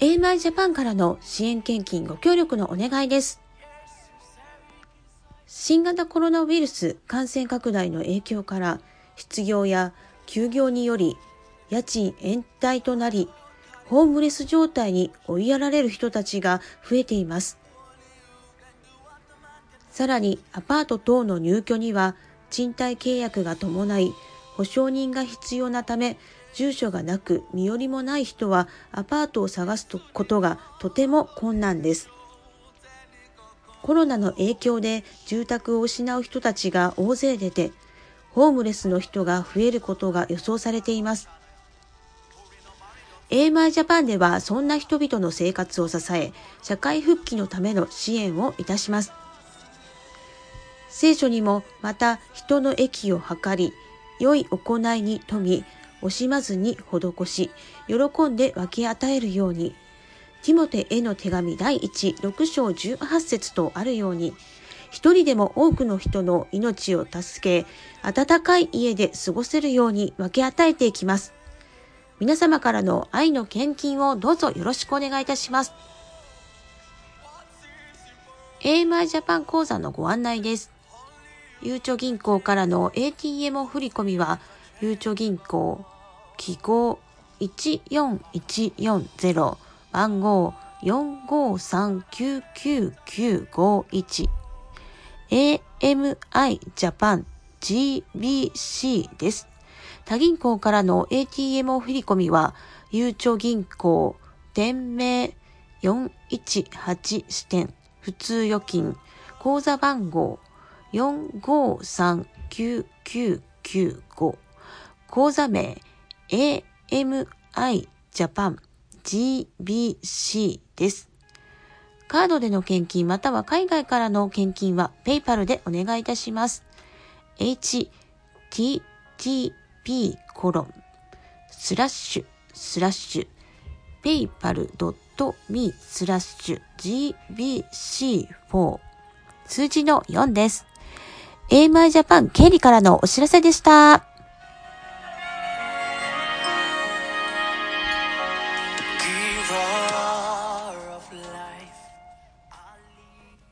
AMI ジャパンからの支援献金ご協力のお願いです。新型コロナウイルス感染拡大の影響から失業や休業により家賃延滞となりホームレス状態に追いやられる人たちが増えています。さらにアパート等の入居には賃貸契約が伴い保証人が必要なため住所がなく身寄りもない人はアパートを探すことがとても困難です。コロナの影響で住宅を失う人たちが大勢出て、ホームレスの人が増えることが予想されています。AMI ジャパンではそんな人々の生活を支え、社会復帰のための支援をいたします。聖書にもまた人の益を図り、良い行いに富み、惜しまずに施し、喜んで分け与えるように、ティモテへの手紙第1、6章18節とあるように、一人でも多くの人の命を助け、温かい家で過ごせるように分け与えていきます。皆様からの愛の献金をどうぞよろしくお願いいたします。AMI ジャパン講座のご案内です。ゆうちょ銀行からの ATM 振込みは、ゆうちょ銀行、記号14140、番号453-99951、AMI ジャパン GBC です。他銀行からの ATM 振り込みは、ゆうちょ銀行、店名418支店、普通預金、口座番号4539995口座名 AMI ジャパン GBC です。カードでの献金または海外からの献金は PayPal でお願いいたします。http コロンスラッシュスラッシュ paypal.me スラッシュ gbc4 数字の4です。AMI ジャパン経理からのお知らせでした。fall